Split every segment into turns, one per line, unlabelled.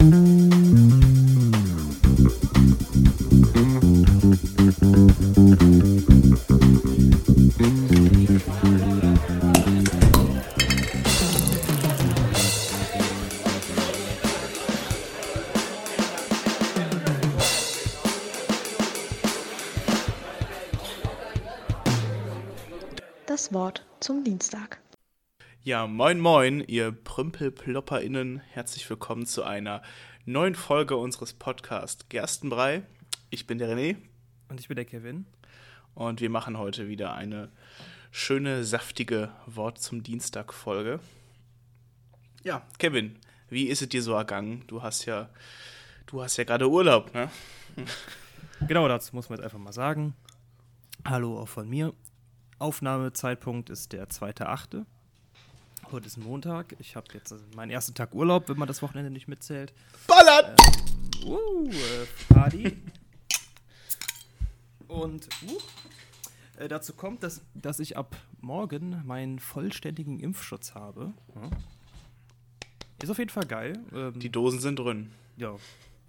Das
Ja, moin moin, ihr PrümpelplopperInnen. Herzlich willkommen zu einer neuen Folge unseres Podcasts Gerstenbrei. Ich bin der René.
Und ich bin der Kevin.
Und wir machen heute wieder eine schöne, saftige Wort zum Dienstag-Folge. Ja, Kevin, wie ist es dir so ergangen? Du hast ja, du hast ja gerade Urlaub, ne?
Genau, dazu muss man jetzt einfach mal sagen. Hallo auch von mir. Aufnahmezeitpunkt ist der 2.8. Heute ist Montag. Ich habe jetzt meinen ersten Tag Urlaub, wenn man das Wochenende nicht mitzählt.
Ballern!
Ähm, uh, äh, Party. Und uh, äh, dazu kommt, dass, dass ich ab morgen meinen vollständigen Impfschutz habe. Ja. Ist auf jeden Fall geil.
Ähm, Die Dosen sind drin.
Ja,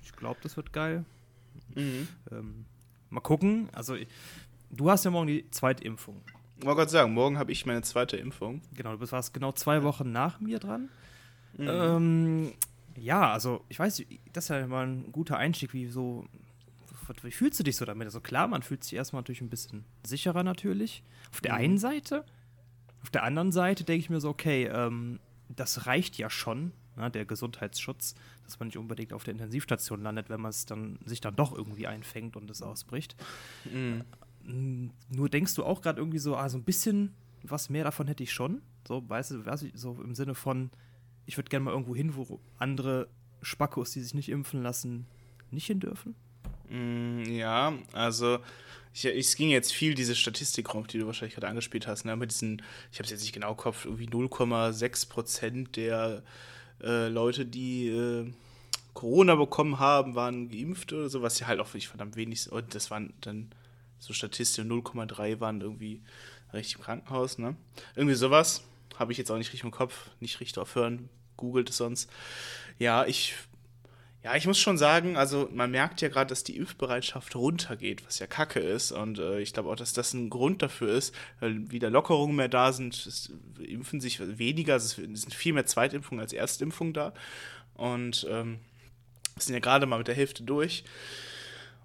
ich glaube, das wird geil.
Mhm.
Ähm, mal gucken. Also, du hast ja morgen die zweite Impfung.
Ich wollte gerade sagen, morgen habe ich meine zweite Impfung.
Genau, du warst genau zwei Wochen nach mir dran.
Mhm.
Ähm, ja, also ich weiß, das ist ja mal ein guter Einstieg, wie so, wie fühlst du dich so damit? Also klar, man fühlt sich erstmal natürlich ein bisschen sicherer natürlich. Auf der
Mhm.
einen Seite. Auf der anderen Seite denke ich mir so, okay, ähm, das reicht ja schon, ne, der Gesundheitsschutz, dass man nicht unbedingt auf der Intensivstation landet, wenn man es dann sich dann doch irgendwie einfängt und es ausbricht.
Mhm.
Mm, Nur denkst du auch gerade irgendwie so, ah, so ein bisschen was mehr davon hätte ich schon. So, weißt du, weißt du, so im Sinne von, ich würde gerne mal irgendwo hin, wo andere Spackos, die sich nicht impfen lassen, nicht hin dürfen.
Mm, Ja, also ich, es ging jetzt viel diese Statistik rum, die du wahrscheinlich gerade angespielt hast, ne? Mit diesen, ich habe es jetzt nicht genau im Kopf, irgendwie 0,6 Prozent der äh, Leute, die äh, Corona bekommen haben, waren geimpft oder so, was ja halt auch wirklich verdammt wenig. Und das waren dann so Statistiken, 0,3 waren irgendwie richtig im Krankenhaus, ne? Irgendwie sowas. Habe ich jetzt auch nicht richtig im Kopf, nicht richtig drauf hören, googelt es sonst. Ja, ich ja, ich muss schon sagen, also man merkt ja gerade, dass die Impfbereitschaft runtergeht, was ja kacke ist. Und äh, ich glaube auch, dass das ein Grund dafür ist, weil wieder Lockerungen mehr da sind. Es impfen sich weniger, es sind viel mehr Zweitimpfungen als Erstimpfungen da. Und ähm, sind ja gerade mal mit der Hälfte durch.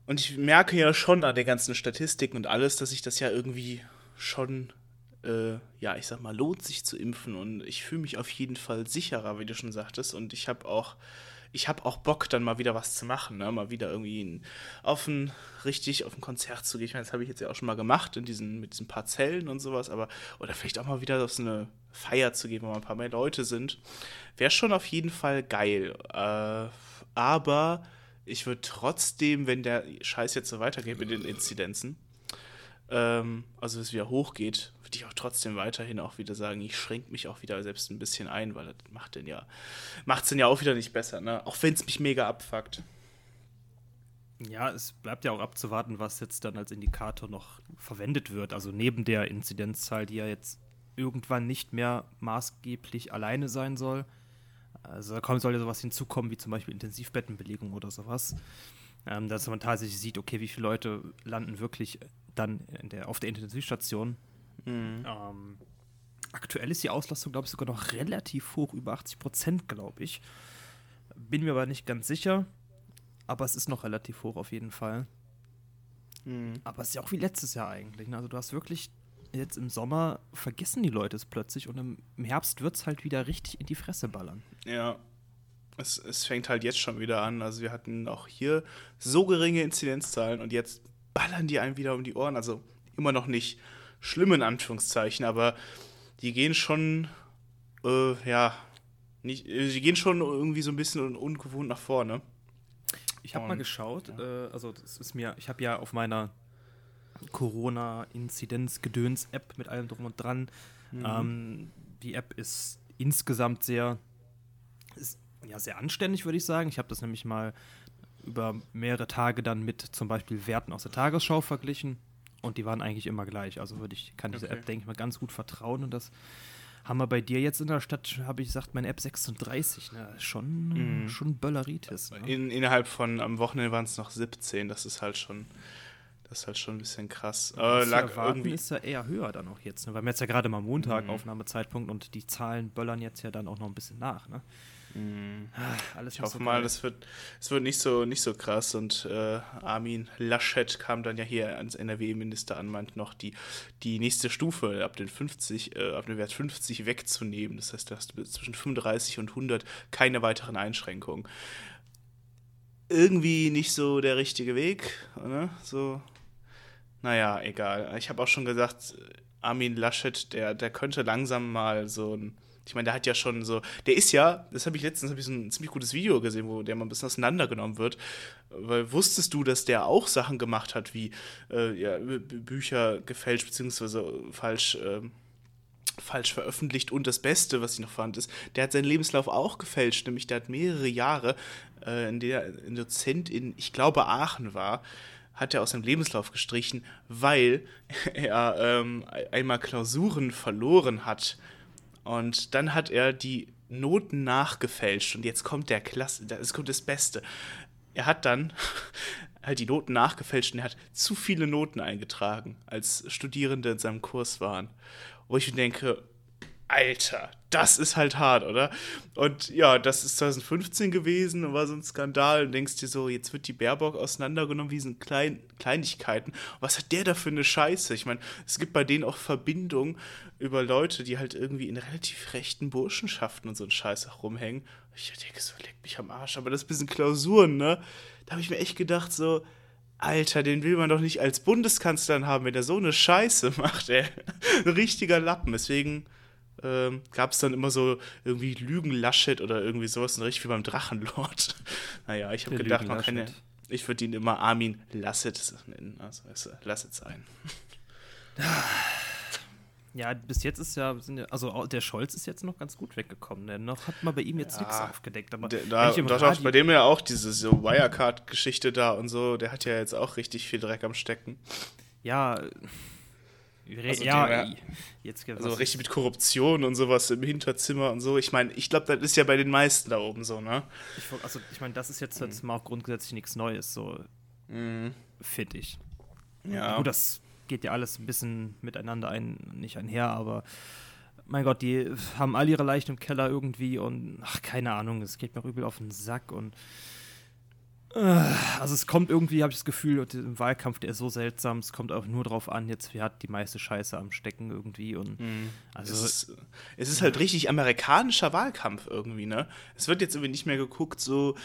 Und ich merke ja schon an der ganzen Statistiken und alles, dass sich das ja irgendwie schon, äh, ja, ich sag mal, lohnt sich zu impfen. Und ich fühle mich auf jeden Fall sicherer, wie du schon sagtest. Und ich habe auch ich habe auch Bock, dann mal wieder was zu machen, ne? mal wieder irgendwie auf ein, richtig auf ein Konzert zu gehen. Ich meine, das habe ich jetzt ja auch schon mal gemacht, in diesen, mit diesen Parzellen und sowas, aber, oder vielleicht auch mal wieder auf so eine Feier zu gehen, wo mal ein paar mehr Leute sind. Wäre schon auf jeden Fall geil. Äh, aber ich würde trotzdem, wenn der Scheiß jetzt so weitergeht mit den Inzidenzen, ähm, also es wieder hochgeht, würde ich auch trotzdem weiterhin auch wieder sagen, ich schränke mich auch wieder selbst ein bisschen ein, weil das macht den ja, macht's denn ja auch wieder nicht besser, ne? Auch wenn es mich mega abfuckt.
Ja, es bleibt ja auch abzuwarten, was jetzt dann als Indikator noch verwendet wird. Also neben der Inzidenzzahl, die ja jetzt irgendwann nicht mehr maßgeblich alleine sein soll. Also da kommt, soll ja sowas hinzukommen, wie zum Beispiel Intensivbettenbelegung oder sowas. Ähm, dass man tatsächlich sieht, okay, wie viele Leute landen wirklich dann der, auf der Intensivstation.
Mhm.
Ähm, aktuell ist die Auslastung, glaube ich, sogar noch relativ hoch, über 80 Prozent, glaube ich. Bin mir aber nicht ganz sicher. Aber es ist noch relativ hoch auf jeden Fall.
Mhm.
Aber es ist ja auch wie letztes Jahr eigentlich. Ne? Also du hast wirklich jetzt im Sommer vergessen die Leute es plötzlich und im, im Herbst wird es halt wieder richtig in die Fresse ballern.
Ja. Es, es fängt halt jetzt schon wieder an. Also wir hatten auch hier so geringe Inzidenzzahlen und jetzt ballern die einem wieder um die Ohren. Also immer noch nicht schlimm in Anführungszeichen, aber die gehen schon, äh, ja, nicht, äh, die gehen schon irgendwie so ein bisschen ungewohnt nach vorne.
Ich habe mal geschaut, äh, also das ist mir, ich habe ja auf meiner Corona-Inzidenz-Gedöns-App mit allem drum und dran. Ähm, die App ist insgesamt sehr, ist, ja, sehr anständig, würde ich sagen. Ich habe das nämlich mal über mehrere Tage dann mit zum Beispiel Werten aus der Tagesschau verglichen und die waren eigentlich immer gleich. Also würde ich, kann diese
Okay.
App, denke ich mal, ganz gut vertrauen und das haben wir bei dir jetzt in der Stadt, habe ich gesagt, meine App 36, ne? Schon, mhm. schon Bölleritis.
Ne? In, innerhalb von, am Wochenende waren es noch 17, das ist halt schon, das ist halt schon ein bisschen krass.
Äh, lag irgendwie ist ja eher höher dann auch jetzt, ne? Weil wir jetzt ja gerade mal Montag, mhm. Aufnahmezeitpunkt, und die Zahlen böllern jetzt ja dann auch noch ein bisschen nach, ne?
Mhm. Ah, alles ich hoffe so mal, das wird, es wird nicht so, nicht so krass. Und äh, Armin Laschet kam dann ja hier ans NRW-Minister an, meint noch, die, die nächste Stufe ab den 50, äh, ab dem Wert 50 wegzunehmen. Das heißt, du hast zwischen 35 und 100 keine weiteren Einschränkungen. Irgendwie nicht so der richtige Weg, oder? So, naja, egal. Ich habe auch schon gesagt, Armin Laschet, der, der könnte langsam mal so ein ich meine, der hat ja schon so, der ist ja, das habe ich letztens hab ich so ein ziemlich gutes Video gesehen, wo der mal ein bisschen auseinandergenommen wird. Weil wusstest du, dass der auch Sachen gemacht hat, wie äh, ja, Bücher gefälscht bzw. falsch, äh, falsch veröffentlicht und das Beste, was ich noch fand, ist, der hat seinen Lebenslauf auch gefälscht, nämlich der hat mehrere Jahre, äh, in der ein Dozent in, ich glaube, Aachen war, hat er aus seinem Lebenslauf gestrichen, weil er ähm, einmal Klausuren verloren hat und dann hat er die Noten nachgefälscht und jetzt kommt der Klasse, es kommt das Beste. Er hat dann halt die Noten nachgefälscht und er hat zu viele Noten eingetragen, als Studierende in seinem Kurs waren. Wo ich mir denke, Alter, das ist halt hart, oder? Und ja, das ist 2015 gewesen und war so ein Skandal. Und denkst dir so, jetzt wird die Baerbock auseinandergenommen wie so Klein Kleinigkeiten. Was hat der da für eine Scheiße? Ich meine, es gibt bei denen auch Verbindungen über Leute, die halt irgendwie in relativ rechten Burschenschaften und so ein Scheiß auch rumhängen. Ich denke so, leck mich am Arsch. Aber das ist ein bisschen Klausuren, ne? Da habe ich mir echt gedacht, so, Alter, den will man doch nicht als Bundeskanzler haben, wenn er so eine Scheiße macht, ey. Ein richtiger Lappen. Deswegen ähm, gab es dann immer so irgendwie Lügen-Laschet oder irgendwie sowas, richtig wie beim Drachenlord. naja, ich habe gedacht, man kann ja, ich würde ihn immer Armin Lasset nennen, also Lasset sein.
Ja, bis jetzt ist ja, ja, also der Scholz ist jetzt noch ganz gut weggekommen, denn noch hat man bei ihm jetzt ja, nichts aufgedeckt. Aber
der, da, doch, bei dem ja auch diese so Wirecard-Geschichte da und so, der hat ja jetzt auch richtig viel Dreck am Stecken.
Ja,
also ja, die, jetzt also richtig mit Korruption und sowas im Hinterzimmer und so. Ich meine, ich glaube, das ist ja bei den meisten da oben so, ne?
Ich, also, ich meine, das ist jetzt, jetzt mhm. mal auch grundsätzlich nichts Neues, so mhm. finde ich. Ja. Gut, das geht ja alles ein bisschen miteinander ein, nicht einher, aber mein Gott, die haben all ihre Leichen im Keller irgendwie und ach, keine Ahnung, es geht mir übel auf den Sack und also es kommt irgendwie, habe ich das Gefühl, im Wahlkampf, der ist so seltsam, es kommt auch nur drauf an, jetzt wer hat die meiste Scheiße am Stecken irgendwie und mhm.
also es ist, es ist, halt richtig amerikanischer Wahlkampf irgendwie, ne? Es wird jetzt irgendwie nicht mehr geguckt so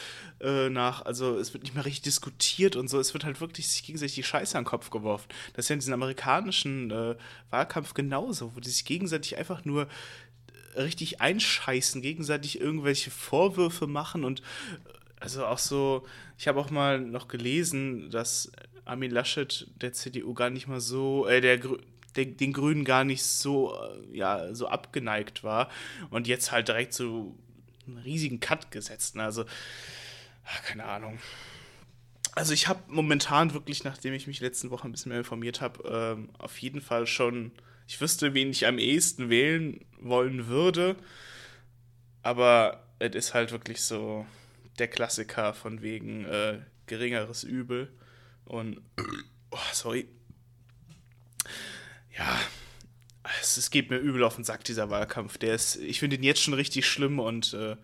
äh, nach, also es wird nicht mehr richtig diskutiert und so, es wird halt wirklich sich gegenseitig die Scheiße an den Kopf geworfen. Das ist ja in diesem amerikanischen äh, Wahlkampf genauso, wo die sich gegenseitig einfach nur richtig einscheißen, gegenseitig irgendwelche Vorwürfe machen und also auch so, ich habe auch mal noch gelesen, dass Armin Laschet der CDU gar nicht mal so, äh, der, der den Grünen gar nicht so, äh, ja, so abgeneigt war und jetzt halt direkt so einen riesigen Cut gesetzt. Ne? Also, ach, keine Ahnung. Also ich habe momentan wirklich, nachdem ich mich letzten Woche ein bisschen mehr informiert habe, ähm, auf jeden Fall schon, ich wüsste, wen ich am ehesten wählen wollen würde. Aber es ist halt wirklich so, der Klassiker von wegen äh, geringeres Übel. Und, oh, sorry. Ja, es, es, geht mir übel auf den Sack, dieser Wahlkampf. Der ist, ich finde ihn jetzt schon richtig schlimm und äh,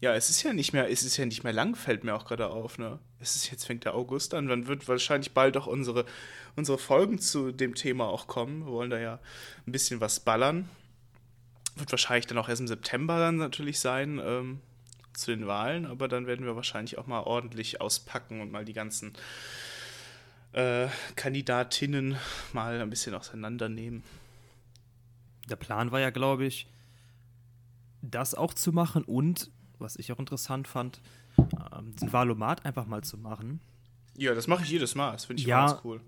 ja, es ist ja nicht mehr, es ist ja nicht mehr lang, fällt mir auch gerade auf, ne? Es ist, jetzt fängt der August an, dann wird wahrscheinlich bald auch unsere, unsere Folgen zu dem Thema auch kommen. Wir wollen da ja ein bisschen was ballern. Wird wahrscheinlich dann auch erst im September dann natürlich sein. Ähm, zu den Wahlen, aber dann werden wir wahrscheinlich auch mal ordentlich auspacken und mal die ganzen äh, Kandidatinnen mal ein bisschen auseinandernehmen.
Der Plan war ja, glaube ich, das auch zu machen und, was ich auch interessant fand, ähm, den Wahlomat einfach mal zu machen.
Ja, das mache ich jedes Mal. Das finde ich ja, ganz cool.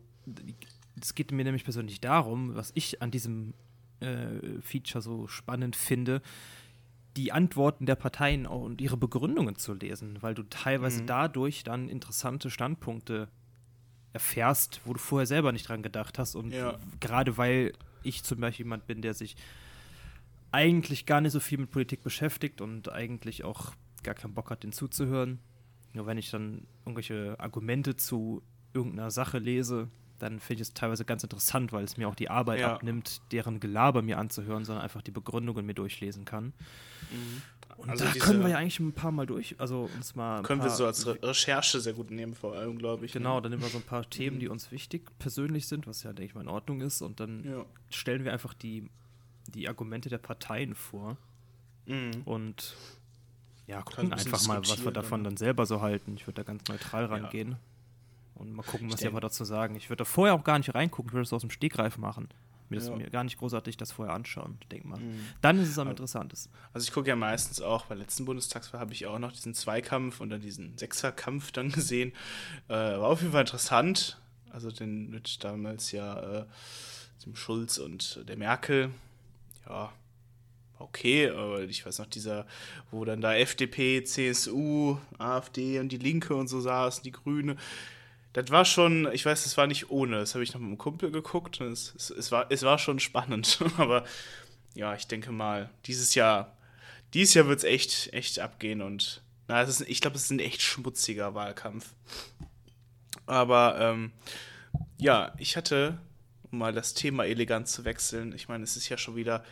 Es geht mir nämlich persönlich darum, was ich an diesem äh, Feature so spannend finde, die Antworten der Parteien und ihre Begründungen zu lesen, weil du teilweise mhm. dadurch dann interessante Standpunkte erfährst, wo du vorher selber nicht dran gedacht hast. Und ja. gerade weil ich zum Beispiel jemand bin, der sich eigentlich gar nicht so viel mit Politik beschäftigt und eigentlich auch gar keinen Bock hat, den zuzuhören. Nur wenn ich dann irgendwelche Argumente zu irgendeiner Sache lese, dann finde ich es teilweise ganz interessant, weil es mir auch die Arbeit
Ja.
abnimmt, deren Gelaber mir anzuhören, sondern einfach die Begründungen mir durchlesen kann. Und
Also
da können wir ja eigentlich ein paar Mal durch, also uns mal. ein
Können wir so als Re Recherche sehr gut nehmen, vor allem, glaube ich.
Genau, dann nehmen wir so ein paar Themen, die uns wichtig persönlich sind, was ja, denke ich mal, in Ordnung ist. Und dann
Ja.
stellen wir einfach die, die Argumente der Parteien vor
Mhm.
und ja,
ein
gucken
bisschen
einfach mal, was wir davon
dann.
selber so halten. Ich würde da ganz neutral
Ja.
Und mal gucken, was die
denk-
aber dazu sagen. Ich würde da vorher auch gar nicht reingucken, ich würde das aus dem Stegreif machen. Mir, das,
Ja.
mir gar nicht großartig das vorher anschauen. Ich denke mal.
Mhm.
Dann ist es am interessantesten.
Also ich gucke ja meistens auch, bei letzten Bundestagswahl habe ich auch noch diesen Zweikampf und dann diesen Sechserkampf dann gesehen. Äh, war auf jeden Fall interessant. Also den mit damals ja äh, dem Schulz und der Merkel. Ja, war okay, aber ich weiß noch, dieser, wo dann da FDP, CSU, AfD und die Linke und so saßen, die Grüne. Das war schon, ich weiß, es war nicht ohne. Das habe ich noch mit einem Kumpel geguckt. Es, es, es, war, es war schon spannend. Aber ja, ich denke mal, dieses Jahr, dieses Jahr wird es echt, echt abgehen. Und na, ist, ich glaube, es ist ein echt schmutziger Wahlkampf. Aber ähm, ja, ich hatte, um mal das Thema elegant zu wechseln, ich meine, es ist ja schon wieder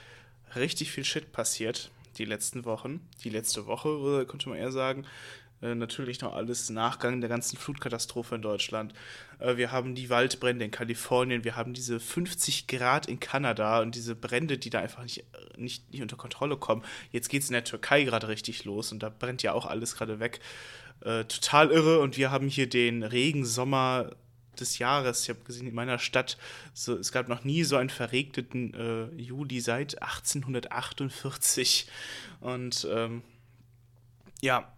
richtig viel Shit passiert die letzten Wochen. Die letzte Woche, könnte man eher sagen. Äh, natürlich noch alles Nachgang der ganzen Flutkatastrophe in Deutschland. Äh, wir haben die Waldbrände in Kalifornien, wir haben diese 50 Grad in Kanada und diese Brände, die da einfach nicht, nicht, nicht unter Kontrolle kommen. Jetzt geht es in der Türkei gerade richtig los und da brennt ja auch alles gerade weg. Äh, total irre und wir haben hier den Regensommer des Jahres. Ich habe gesehen, in meiner Stadt, so, es gab noch nie so einen verregneten äh, Juli seit 1848. Und ähm, ja,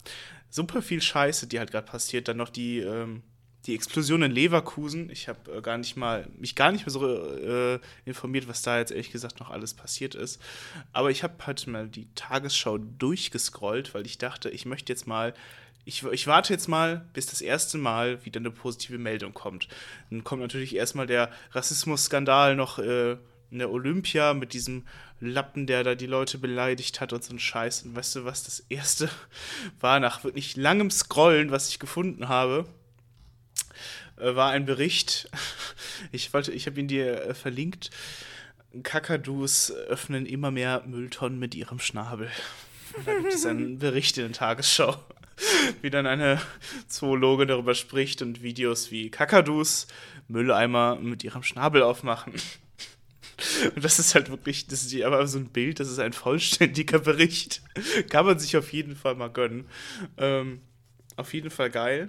super viel Scheiße, die halt gerade passiert. Dann noch die, ähm, die Explosion in Leverkusen. Ich habe äh, gar nicht mal, mich gar nicht mehr so äh, informiert, was da jetzt ehrlich gesagt noch alles passiert ist. Aber ich habe halt mal die Tagesschau durchgescrollt, weil ich dachte, ich möchte jetzt mal ich, ich, warte jetzt mal, bis das erste Mal wieder eine positive Meldung kommt. Dann kommt natürlich erstmal der Rassismusskandal noch äh, in der Olympia mit diesem Lappen, der da die Leute beleidigt hat und so ein Scheiß. Und weißt du, was das erste war nach wirklich langem Scrollen, was ich gefunden habe? Äh, war ein Bericht. Ich wollte, ich habe ihn dir äh, verlinkt. Kakadus öffnen immer mehr Mülltonnen mit ihrem Schnabel. Da gibt es einen Bericht in der Tagesschau wie dann eine Zoologin darüber spricht und Videos wie Kakadus Mülleimer mit ihrem Schnabel aufmachen. Und das ist halt wirklich, das ist aber so ein Bild, das ist ein vollständiger Bericht. Kann man sich auf jeden Fall mal gönnen. Ähm, auf jeden Fall geil.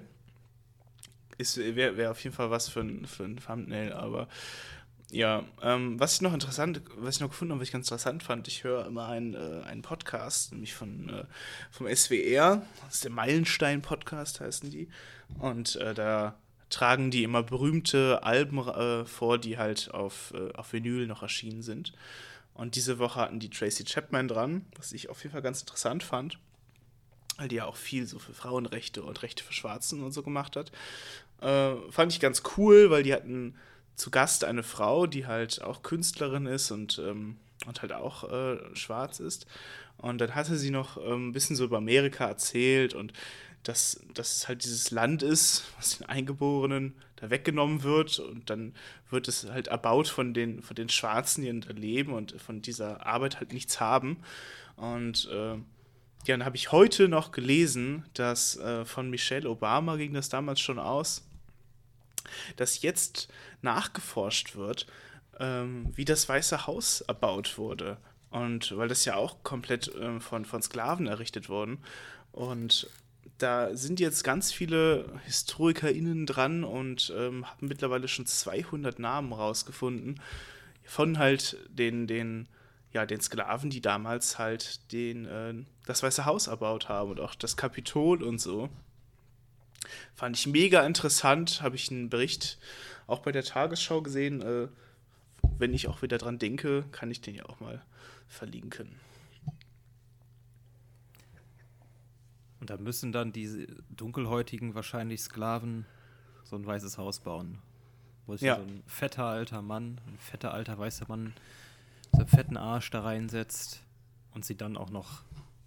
Wäre wär auf jeden Fall was für ein, für ein Thumbnail, aber ja, ähm, was ich noch interessant, was ich noch gefunden habe, was ich ganz interessant fand, ich höre immer einen, äh, einen Podcast, nämlich von, äh, vom SWR, das ist der Meilenstein-Podcast, heißen die. Und äh, da tragen die immer berühmte Alben äh, vor, die halt auf, äh, auf Vinyl noch erschienen sind. Und diese Woche hatten die Tracy Chapman dran, was ich auf jeden Fall ganz interessant fand, weil die ja auch viel so für Frauenrechte und Rechte für Schwarzen und so gemacht hat. Äh, fand ich ganz cool, weil die hatten zu Gast eine Frau, die halt auch Künstlerin ist und, ähm, und halt auch äh, schwarz ist. Und dann hatte sie noch ähm, ein bisschen so über Amerika erzählt und dass, dass es halt dieses Land ist, was den Eingeborenen da weggenommen wird und dann wird es halt erbaut von den, von den Schwarzen, die da leben und von dieser Arbeit halt nichts haben. Und äh, ja, dann habe ich heute noch gelesen, dass äh, von Michelle Obama ging das damals schon aus, dass jetzt nachgeforscht wird, ähm, wie das Weiße Haus erbaut wurde. Und weil das ja auch komplett ähm, von, von Sklaven errichtet worden. Und da sind jetzt ganz viele HistorikerInnen dran und ähm, haben mittlerweile schon 200 Namen rausgefunden von halt den, den, ja, den Sklaven, die damals halt den, äh, das Weiße Haus erbaut haben und auch das Kapitol und so. Fand ich mega interessant, habe ich einen Bericht auch bei der Tagesschau gesehen. Äh, wenn ich auch wieder dran denke, kann ich den ja auch mal verlinken.
Und da müssen dann diese dunkelhäutigen, wahrscheinlich Sklaven, so ein weißes Haus bauen. Wo sich
Ja.
so ein fetter alter Mann, ein fetter alter weißer Mann, so einen fetten Arsch da reinsetzt, und sie dann auch noch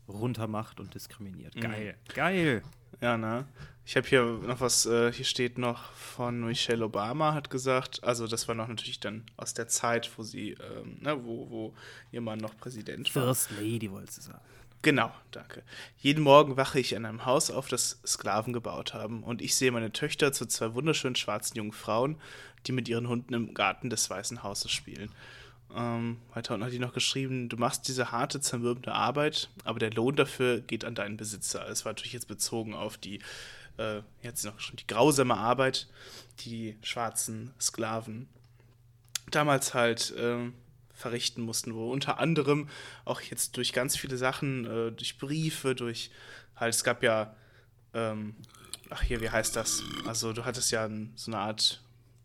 runtermacht und diskriminiert. Mhm. Geil, mhm. geil.
Ja, ne? Ich habe hier noch was, äh, hier steht noch von Michelle Obama, hat gesagt, also das war noch natürlich dann aus der Zeit, wo sie, ähm, ne, wo, wo ihr Mann noch Präsident
war. First Lady, wolltest du sagen.
Genau, danke. Jeden Morgen wache ich in einem Haus auf, das Sklaven gebaut haben. Und ich sehe meine Töchter zu zwei wunderschönen schwarzen jungen Frauen, die mit ihren Hunden im Garten des Weißen Hauses spielen. Ähm, weiter unten hat die noch geschrieben, du machst diese harte, zermürbende Arbeit, aber der Lohn dafür geht an deinen Besitzer. Es war natürlich jetzt bezogen auf die, äh, jetzt noch geschrieben, die grausame Arbeit, die schwarzen Sklaven damals halt äh, verrichten mussten, wo unter anderem auch jetzt durch ganz viele Sachen, äh, durch Briefe, durch halt, es gab ja, ähm, ach hier, wie heißt das? Also du hattest ja so eine Art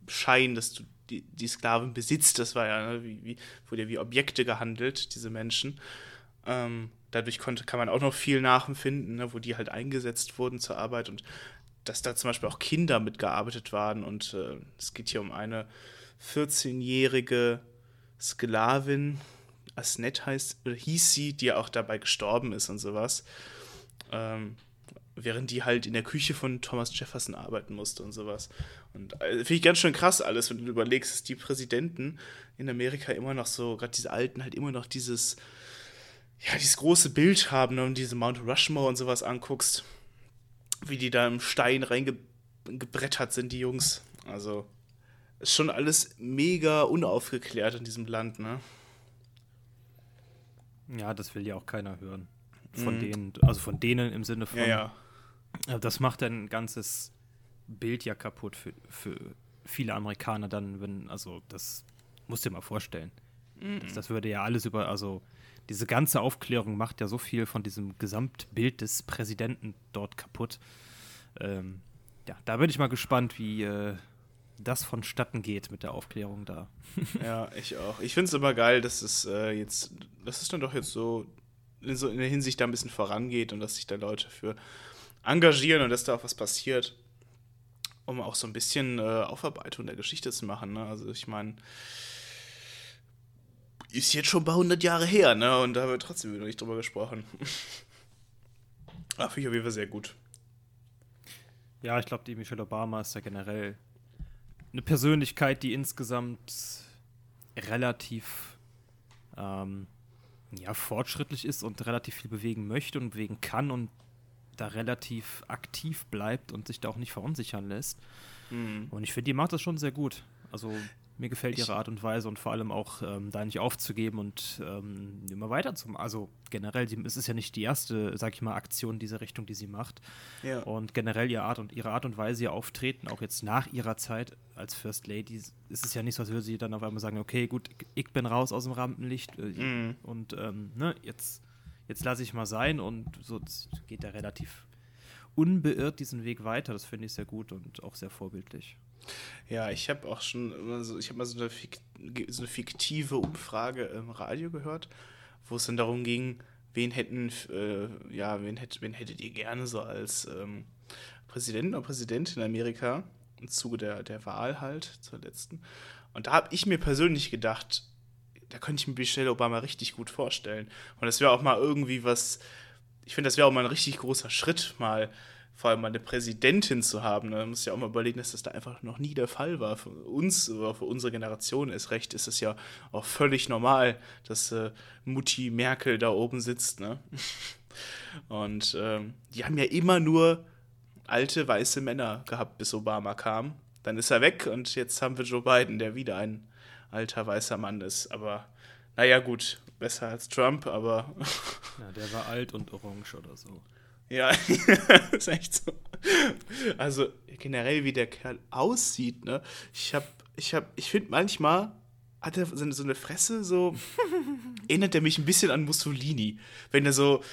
Schein, dass du die, die Sklaven besitzt, das war ja, ne, wie, wie, wurde ja wie Objekte gehandelt, diese Menschen. Ähm, dadurch konnte, kann man auch noch viel nachempfinden, ne, wo die halt eingesetzt wurden zur Arbeit und dass da zum Beispiel auch Kinder mitgearbeitet waren und äh, es geht hier um eine 14-jährige Sklavin, Asnet heißt, hieß sie, die ja auch dabei gestorben ist und sowas. Ähm, während die halt in der Küche von Thomas Jefferson arbeiten musste und sowas. Und äh, finde ich ganz schön krass alles, wenn du überlegst, dass die Präsidenten in Amerika immer noch so, gerade diese Alten, halt immer noch dieses, ja, dieses große Bild haben, ne, und diese Mount Rushmore und sowas anguckst, wie die da im Stein reingebrettert sind, die Jungs. Also, ist schon alles mega unaufgeklärt in diesem Land, ne?
Ja, das will ja auch keiner hören. Von mhm. denen, also von denen im Sinne von,
ja,
ja. Das macht ein ganzes Bild ja kaputt für, für viele Amerikaner dann, wenn, also das musst du dir mal vorstellen. Mhm. Das, das, würde ja alles über, also diese ganze Aufklärung macht ja so viel von diesem Gesamtbild des Präsidenten dort kaputt. Ähm, ja, da bin ich mal gespannt, wie äh, das vonstatten geht mit der Aufklärung da.
ja, ich auch. Ich finde es immer geil, dass es äh, jetzt, dass es dann doch jetzt so in, so in der Hinsicht da ein bisschen vorangeht und dass sich da Leute für engagieren und dass da auch was passiert, um auch so ein bisschen äh, Aufarbeitung der Geschichte zu machen. Ne? Also ich meine, ist jetzt schon ein paar hundert Jahre her, ne? Und da wird trotzdem wieder nicht drüber gesprochen. Ach, finde ich auf jeden Fall sehr gut.
Ja, ich glaube, die Michelle Obama ist ja generell eine Persönlichkeit, die insgesamt relativ ähm, ja, fortschrittlich ist und relativ viel bewegen möchte und bewegen kann und da relativ aktiv bleibt und sich da auch nicht verunsichern lässt. Mhm. Und ich finde, die macht das schon sehr gut. Also mir gefällt ihre Art und Weise und vor allem auch ähm, da nicht aufzugeben und ähm, immer weiter zu Also generell, sie, es ist ja nicht die erste, sag ich mal, Aktion in diese Richtung, die sie macht. Ja. Und generell ihre Art und ihre Art und Weise, ihr Auftreten, auch jetzt nach ihrer Zeit als First Lady, ist es ja nicht so, als würde sie dann auf einmal sagen, okay, gut, ich bin raus aus dem Rampenlicht äh, mhm. und ähm, ne, jetzt, jetzt lasse ich mal sein und so geht er relativ unbeirrt diesen Weg weiter. Das finde ich sehr gut und auch sehr vorbildlich.
Ja, ich habe auch schon immer ich habe mal so eine, so eine, fiktive Umfrage im Radio gehört, wo es dann darum ging, wen hätten, äh, ja, wen, hätt, wen hättet ihr gerne so als ähm, Präsidenten oder Präsidentin in Amerika im Zuge der, der Wahl halt zur letzten. Und da habe ich mir persönlich gedacht, da könnte ich mir Michelle Obama richtig gut vorstellen. Und das wäre auch mal irgendwie was, ich finde, das wäre auch mal ein richtig großer Schritt, mal vor allem mal eine Präsidentin zu haben. Da ne? muss ja auch mal überlegen, dass das da einfach noch nie der Fall war. Für uns oder für unsere Generation ist recht, ist es ja auch völlig normal, dass äh, Mutti Merkel da oben sitzt. Ne? Und ähm, die haben ja immer nur alte weiße Männer gehabt, bis Obama kam. Dann ist er weg und jetzt haben wir Joe Biden, der wieder ein alter weißer Mann ist. Aber naja, gut, besser als Trump, aber.
ja, der war alt und orange oder so.
Ja, ist echt so. Also generell, wie der Kerl aussieht, ne? Ich hab, ich hab, ich finde manchmal hat er so eine, so eine Fresse, so erinnert er mich ein bisschen an Mussolini. Wenn er so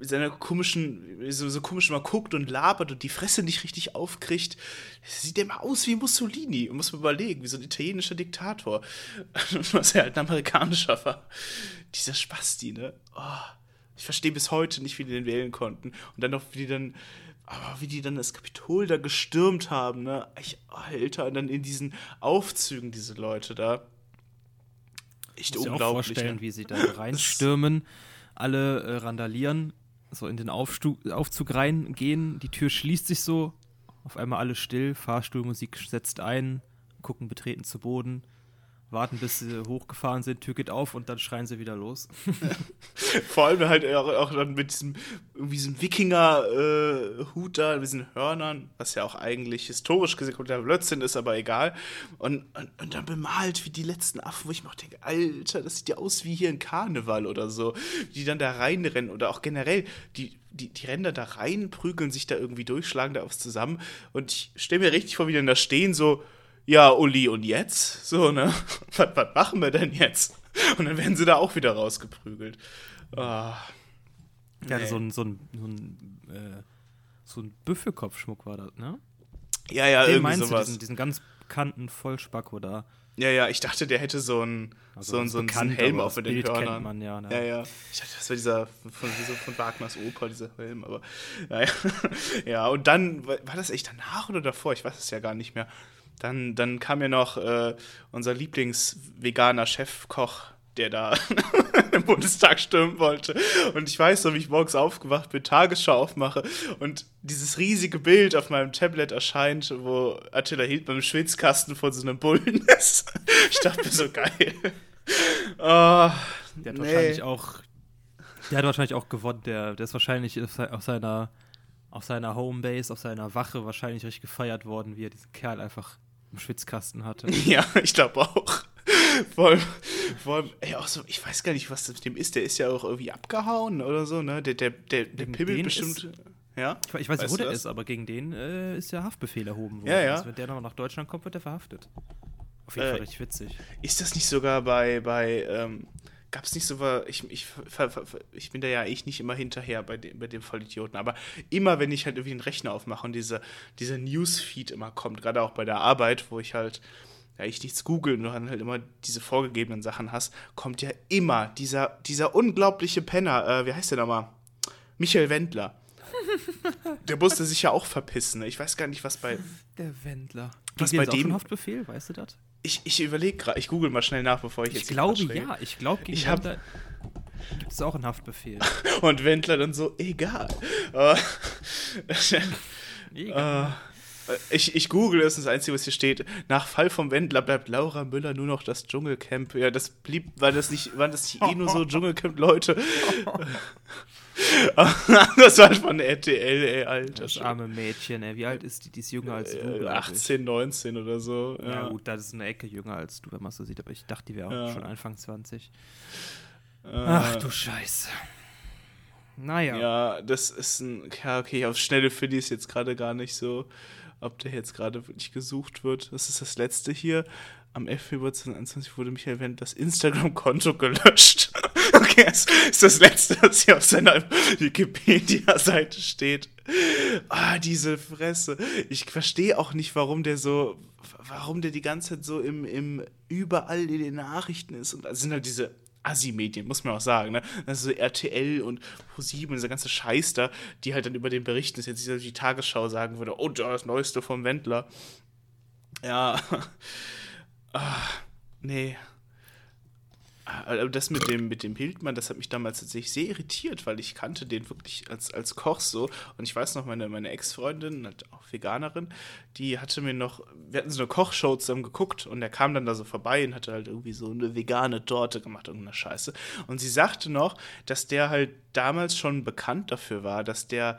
seine komischen, so, so komisch mal guckt und labert und die Fresse nicht richtig aufkriegt, sieht er immer aus wie Mussolini. Und muss man überlegen, wie so ein italienischer Diktator. Was er halt ein amerikanischer war. Dieser Spasti, ne? Oh. Ich verstehe bis heute nicht, wie die den wählen konnten. Und dann noch, wie die dann, aber wie die dann das Kapitol da gestürmt haben, ne? Ich, Alter, und dann in diesen Aufzügen, diese Leute da.
Echt ich unglaublich. Mir auch vorstellen, ne? wie sie da reinstürmen alle äh, randalieren, so in den Aufstu Aufzug reingehen, die Tür schließt sich so, auf einmal alles still, Fahrstuhlmusik setzt ein, gucken betreten zu Boden warten, bis sie hochgefahren sind, Tür geht auf und dann schreien sie wieder los.
Vor allem halt auch, auch, dann mit diesem, diesem Wikinger-Hut äh, da, mit diesen Hörnern, was ja auch eigentlich historisch gesehen kompletter Blödsinn ist, aber egal. Und, und, und, dann bemalt wie die letzten Affen, wo ich mir auch denke, Alter, das sieht ja aus wie hier ein Karneval oder so. Die dann da reinrennen oder auch generell, die, die, die rennen da rein, prügeln sich da irgendwie durch, schlagen da aufs zusammen. Und ich stelle mir richtig vor, wie die dann da stehen, so ja, Uli, und jetzt? So, ne? Was, was machen wir denn jetzt? Und dann werden sie da auch wieder rausgeprügelt.
Ja, nee. so ein, so ein, so ein, äh, so ein Büffelkopfschmuck war das, ne?
Ja, ja,
Den irgendwie sowas. Du, diesen, diesen ganz bekannten Vollspacko da.
Ja, ja, ich dachte, der hätte so einen, also so, einen, so einen Helm auf mit den Hörnern.
Man, ja,
ne? ja, ja. Ich dachte, das war dieser von, von Wagners Oper, dieser Helm, aber naja. ja, und dann, war das echt danach oder davor? Ich weiß es ja gar nicht mehr. Dann, dann kam ja noch äh, unser Lieblingsveganer Chefkoch, der da im Bundestag stürmen wollte. Und ich weiß noch, wie ich morgens aufgewacht bin, Tagesschau aufmache und dieses riesige Bild auf meinem Tablet erscheint, wo Attila Hildmann im Schwitzkasten vor so einem Bullen ist. ich dachte mir so geil.
Oh, der hat nee. wahrscheinlich auch. Der hat wahrscheinlich auch gewonnen. Der, der ist wahrscheinlich auf seiner, auf seiner Homebase, auf seiner Wache wahrscheinlich richtig gefeiert worden, wie er diesen Kerl einfach im Schwitzkasten hatte.
Ja, ich glaube auch. Vor allem, vor allem ey, auch so, ich weiß gar nicht, was das mit dem ist. Der ist ja auch irgendwie abgehauen oder so, ne? Der, der, der, der pimmelt bestimmt. Ist,
ja? Ich, ich weiß nicht, wo der ist, aber gegen den äh, ist ja Haftbefehl erhoben worden.
Ja, ja.
Also, wenn der nochmal nach Deutschland kommt, wird er verhaftet. Auf jeden äh, Fall richtig witzig.
Ist das nicht sogar bei, bei ähm, gab es nicht so ich, ich, ich bin da ja ich nicht immer hinterher bei dem, bei dem Vollidioten, aber immer wenn ich halt irgendwie einen Rechner aufmache und diese, dieser Newsfeed immer kommt, gerade auch bei der Arbeit, wo ich halt ja, ich nichts google und du dann halt immer diese vorgegebenen Sachen hast, kommt ja immer dieser, dieser unglaubliche Penner, äh, wie heißt der nochmal? Michael Wendler. der musste sich ja auch verpissen. Ne? Ich weiß gar nicht, was bei.
Der Wendler.
Was bei dem.
Haftbefehl, weißt du das?
Ich, ich überlege gerade, ich google mal schnell nach, bevor ich,
ich
jetzt.
Ich glaube ja, ich glaube gegen
ich hab,
Wendler gibt es auch einen Haftbefehl.
Und Wendler dann so, egal. egal. Uh, ich, ich google es, das Einzige, was hier steht. Nach Fall vom Wendler bleibt Laura Müller nur noch das Dschungelcamp. Ja, das blieb, war das nicht, waren das nicht eh nur so Dschungelcamp-Leute? das war von RTL, ey, Alter.
Das arme Mädchen, ey. Wie alt ist die? Die ist jünger als du.
18, 19 oder so.
Ja. ja. gut, das ist eine Ecke jünger als du, wenn man es so sieht. Aber ich dachte, die wäre auch ja. schon Anfang 20. Äh, Ach du Scheiße. Naja.
Ja, das ist ein. Ja, okay, auf Schnelle finde ich es jetzt gerade gar nicht so, ob der jetzt gerade wirklich gesucht wird. Das ist das letzte hier. Am 11. Februar 2021 wurde Michael Wendt das Instagram-Konto gelöscht. Das ist das letzte, was hier auf seiner Wikipedia-Seite steht. Ah, diese Fresse. Ich verstehe auch nicht, warum der so, warum der die ganze Zeit so im, im überall in den Nachrichten ist. Und das sind halt diese Assi-Medien, muss man auch sagen, ne? Also so RTL und ProSieben und dieser ganze Scheiß da, die halt dann über den berichten, dass jetzt die Tagesschau sagen würde, oh, das Neueste vom Wendler. Ja. Ah, nee. Ah, das mit dem, mit dem Hildmann, das hat mich damals tatsächlich sehr irritiert, weil ich kannte den wirklich als, als Koch so. Und ich weiß noch, meine, meine Ex-Freundin, halt auch Veganerin, die hatte mir noch, wir hatten so eine Kochshow zusammen geguckt und der kam dann da so vorbei und hatte halt irgendwie so eine vegane Torte gemacht, irgendeine Scheiße. Und sie sagte noch, dass der halt damals schon bekannt dafür war, dass der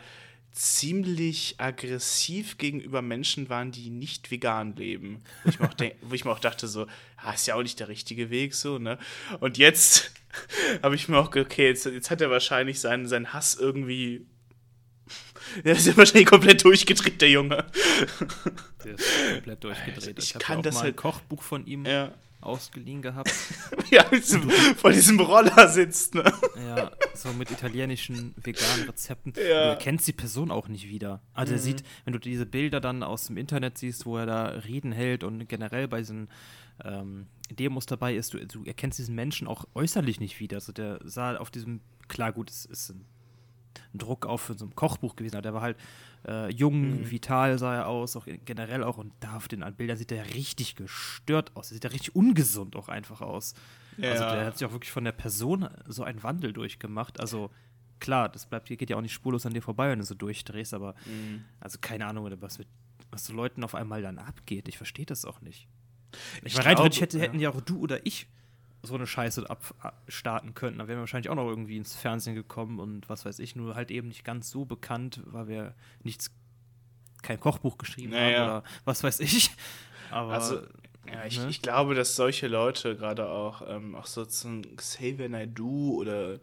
ziemlich aggressiv gegenüber Menschen waren, die nicht vegan leben. Wo ich mir auch, denk, wo ich mir auch dachte, so, ah, ist ja auch nicht der richtige Weg, so, ne? Und jetzt habe ich mir auch okay, jetzt, jetzt hat er wahrscheinlich seinen, seinen Hass irgendwie. Der ist ja wahrscheinlich komplett durchgedreht, der Junge.
Der ist komplett durchgedreht.
Ich, ich kann das
mal
halt.
ein Kochbuch von ihm
ja
ausgeliehen gehabt.
ja, vor diesem Roller sitzt, ne?
Ja, so mit italienischen veganen Rezepten.
Ja.
Du erkennst die Person auch nicht wieder. Also mhm. er sieht, wenn du diese Bilder dann aus dem Internet siehst, wo er da Reden hält und generell bei diesen ähm, Demos dabei ist, du, du erkennst diesen Menschen auch äußerlich nicht wieder. Also der sah auf diesem, klar gut, es ist ein Druck auf für so ein Kochbuch gewesen. Der war halt äh, jung, mhm. vital sah er aus, auch generell auch. Und da auf den Bildern sieht er richtig gestört aus. Er sieht ja richtig ungesund auch einfach aus. Ja. Also der hat sich auch wirklich von der Person so einen Wandel durchgemacht. Also klar, das bleibt, geht ja auch nicht spurlos an dir vorbei, wenn du so durchdrehst, aber mhm. also keine Ahnung, was mit was so Leuten auf einmal dann abgeht. Ich verstehe das auch nicht. Ich, meine, rein hätte, ja. hätten ja auch du oder ich so eine Scheiße abstarten können. Da wären wir wahrscheinlich auch noch irgendwie ins Fernsehen gekommen und was weiß ich, nur halt eben nicht ganz so bekannt, weil wir nichts, kein Kochbuch geschrieben naja. haben oder was weiß ich. Aber
also, ja, ich, ne? ich glaube, dass solche Leute gerade auch, ähm, auch so zum Xavier Naidoo oder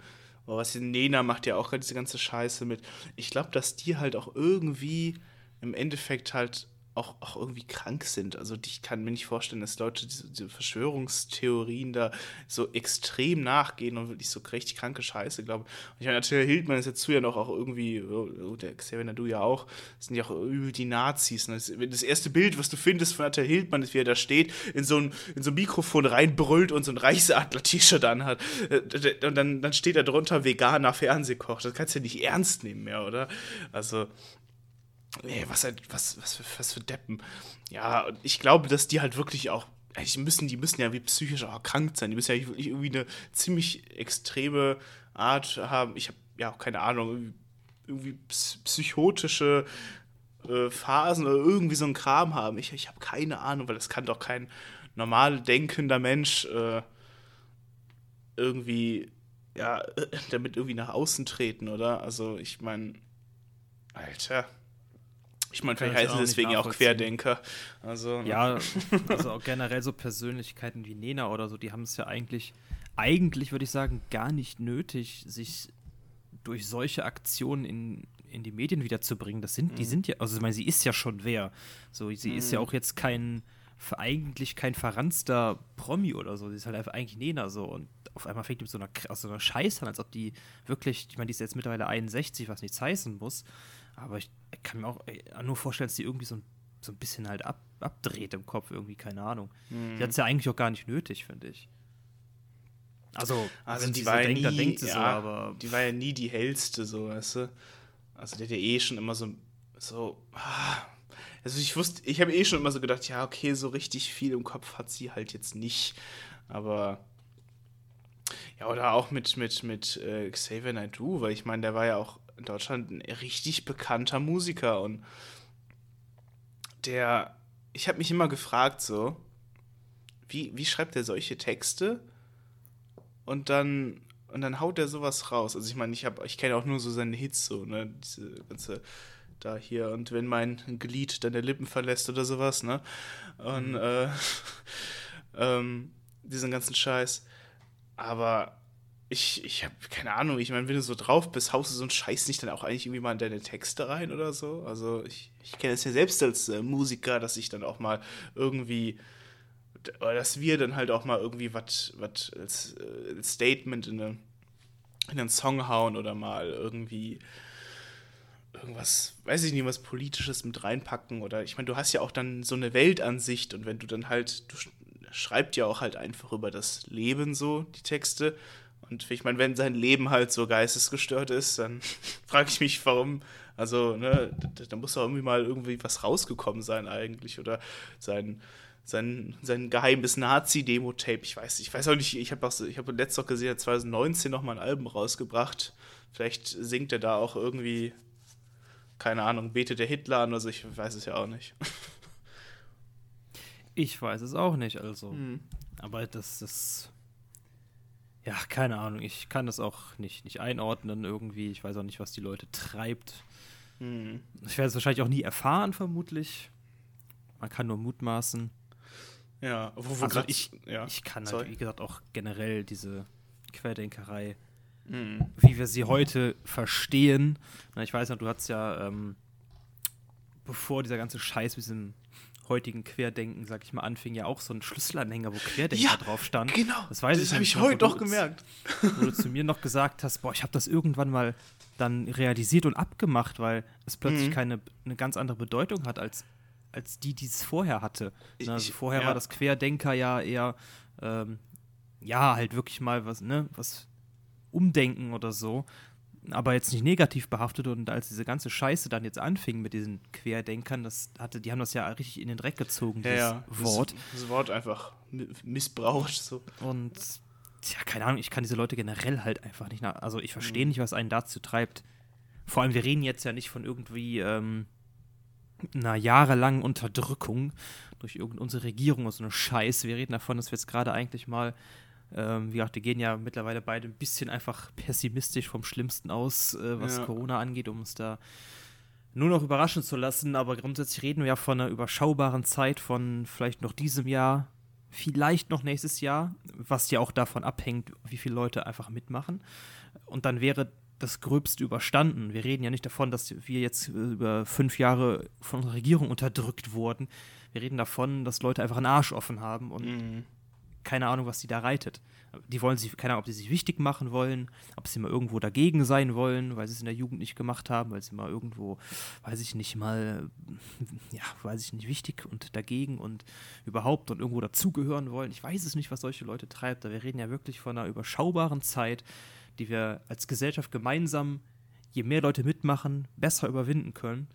was Nena macht ja auch diese ganze Scheiße mit. Ich glaube, dass die halt auch irgendwie im Endeffekt halt auch, auch irgendwie krank sind. Also ich kann mir nicht vorstellen, dass Leute diese, diese, Verschwörungstheorien da so extrem nachgehen und wirklich so richtig kranke Scheiße glauben. Und ich meine, natürlich Hildmann ist jetzt zu ja noch auch irgendwie, oh, der Xavier Nadu ja auch, sind ja auch übel die Nazis. Ne? Das, das, erste Bild, was du findest von Attila Hildmann, ist, wie er da steht, in so ein, in so ein Mikrofon reinbrüllt und so ein Reichsadler-T-Shirt anhat. Äh, und dann, dann steht da drunter veganer Fernsehkoch. Das kannst du ja nicht ernst nehmen mehr, oder? Also, Nee, was, was, was, für, was für Deppen. Ja, und ich glaube, dass die halt wirklich auch, die müssen, die müssen ja wie psychisch auch erkrankt sein. Die müssen ja wirklich irgendwie eine ziemlich extreme Art haben. Ich habe ja auch keine Ahnung, irgendwie psychotische äh, Phasen oder irgendwie so ein Kram haben. Ich, ich habe keine Ahnung, weil das kann doch kein normal denkender Mensch äh, irgendwie, ja, damit irgendwie nach außen treten, oder? Also, ich meine, Alter. Ich meine, vielleicht heißen deswegen ja auch Querdenker. Also,
ne? ja, also auch generell so Persönlichkeiten wie Nena oder so, die haben es ja eigentlich, eigentlich würde ich sagen, gar nicht nötig, sich durch solche Aktionen in, in die Medien wiederzubringen. Das sind, mhm. die sind ja, also ich meine, sie ist ja schon wer. So, sie mhm. ist ja mhm. auch jetzt kein, eigentlich kein verranster Promi oder so. Sie ist halt einfach eigentlich Nena so und auf einmal fängt die mit so einer, aus so einer Scheiße an, als ob die wirklich, ich meine, die ist jetzt mittlerweile 61, was nichts heißen muss. Aber ich kann mir auch nur vorstellen, dass sie irgendwie so ein, so ein bisschen halt ab, abdreht im Kopf, irgendwie, keine Ahnung. Mhm. Die hat es ja eigentlich auch gar nicht nötig, finde ich.
Also, also wenn die war so ja denkt, nie, dann denkt sie ja, so, aber. Die war ja nie die hellste, so, weißt du? Also, der hat ja eh schon immer so. so ah. also, ich wusste, ich habe eh schon immer so gedacht, ja, okay, so richtig viel im Kopf hat sie halt jetzt nicht. Aber. Ja, oder auch mit, mit, mit äh, Xavier Naidoo, weil ich meine, der war ja auch in Deutschland ein richtig bekannter Musiker und der, ich habe mich immer gefragt so, wie, wie schreibt er solche Texte und dann und dann haut er sowas raus. Also ich meine, ich habe ich kenne auch nur so seine Hits so, ne, diese ganze da hier und wenn mein Glied deine Lippen verlässt oder sowas, ne? Und mhm. äh, ähm, diesen ganzen Scheiß. Aber ich, ich habe keine Ahnung, ich meine, wenn du so drauf bist, haust du so einen Scheiß nicht dann auch eigentlich irgendwie mal in deine Texte rein oder so? Also ich, ich kenne es ja selbst als äh, Musiker, dass ich dann auch mal irgendwie, dass wir dann halt auch mal irgendwie was als, äh, Statement in, eine, in einen Song hauen oder mal irgendwie irgendwas, weiß ich nicht, was Politisches mit reinpacken oder ich meine, du hast ja auch dann so eine Weltansicht und wenn du dann halt, du schreibst ja auch halt einfach über das Leben so, die Texte und ich meine, wenn sein Leben halt so geistesgestört ist, dann frage ich mich, warum. Also, ne, da, da muss doch irgendwie mal irgendwie was rausgekommen sein, eigentlich. Oder sein, sein, sein geheimes Nazi-Demo-Tape. Ich weiß, ich weiß auch nicht, ich habe auch, ich habe letztes noch gesehen, er hat 2019 noch mal ein Album rausgebracht. Vielleicht singt er da auch irgendwie, keine Ahnung, betet der Hitler an oder so, ich weiß es ja auch nicht.
Ich weiß es auch nicht, also. Hm. Aber das ist ja, keine Ahnung. Ich kann das auch nicht, nicht einordnen irgendwie. Ich weiß auch nicht, was die Leute treibt. Hm. Ich werde es wahrscheinlich auch nie erfahren, vermutlich. Man kann nur mutmaßen.
Ja,
wo, wo also ich, ja. ich kann halt, wie gesagt, auch generell diese Querdenkerei, hm. wie wir sie heute verstehen. Ich weiß noch, du hast ja, ähm, bevor dieser ganze Scheiß mit diesem heutigen Querdenken, sag ich mal, anfing, ja auch so ein Schlüsselanhänger, wo Querdenker ja, drauf stand.
Genau.
Das weiß
das ich habe ich heute doch gemerkt.
Wo du zu mir noch gesagt hast, boah, ich habe das irgendwann mal dann realisiert und abgemacht, weil es plötzlich mhm. keine eine ganz andere Bedeutung hat als als die, die es vorher hatte. Ne, also vorher ja. war das Querdenker ja eher ähm, ja halt wirklich mal was ne was umdenken oder so aber jetzt nicht negativ behaftet. Und als diese ganze Scheiße dann jetzt anfing mit diesen Querdenkern, das hatte, die haben das ja richtig in den Dreck gezogen,
Ja,
dieses
ja.
Wort.
Das, das Wort einfach mi- missbraucht. So.
Und ja, keine Ahnung, ich kann diese Leute generell halt einfach nicht nach. Also ich
Mhm.
verstehe nicht, was einen dazu treibt. Vor allem, wir reden jetzt ja nicht von irgendwie ähm, einer jahrelangen Unterdrückung durch irgendeine Regierung oder so eine Scheiß. Wir reden davon, dass wir jetzt gerade eigentlich mal, ähm, wie gesagt, wir gehen ja mittlerweile beide ein bisschen einfach pessimistisch vom Schlimmsten aus, äh, was
Ja.
Corona angeht, um uns da nur noch überraschen zu lassen. Aber grundsätzlich reden wir ja von einer überschaubaren Zeit von vielleicht noch diesem Jahr, vielleicht noch nächstes Jahr, was ja auch davon abhängt, wie viele Leute einfach mitmachen. Und dann wäre das Gröbste überstanden. Wir reden ja nicht davon, dass wir jetzt über fünf Jahre von unserer Regierung unterdrückt wurden. Wir reden davon, dass Leute einfach einen Arsch offen haben und
Mhm.
Keine Ahnung, was die da reitet. Die wollen sich, keine Ahnung, ob die sich wichtig machen wollen, ob sie mal irgendwo dagegen sein wollen, weil sie es in der Jugend nicht gemacht haben, weil sie mal irgendwo, weiß ich nicht, mal, ja, weiß ich nicht, wichtig und dagegen und überhaupt und irgendwo dazugehören wollen. Ich weiß es nicht, was solche Leute treibt, aber wir reden ja wirklich von einer überschaubaren Zeit, die wir als Gesellschaft gemeinsam, je mehr Leute mitmachen, besser überwinden können.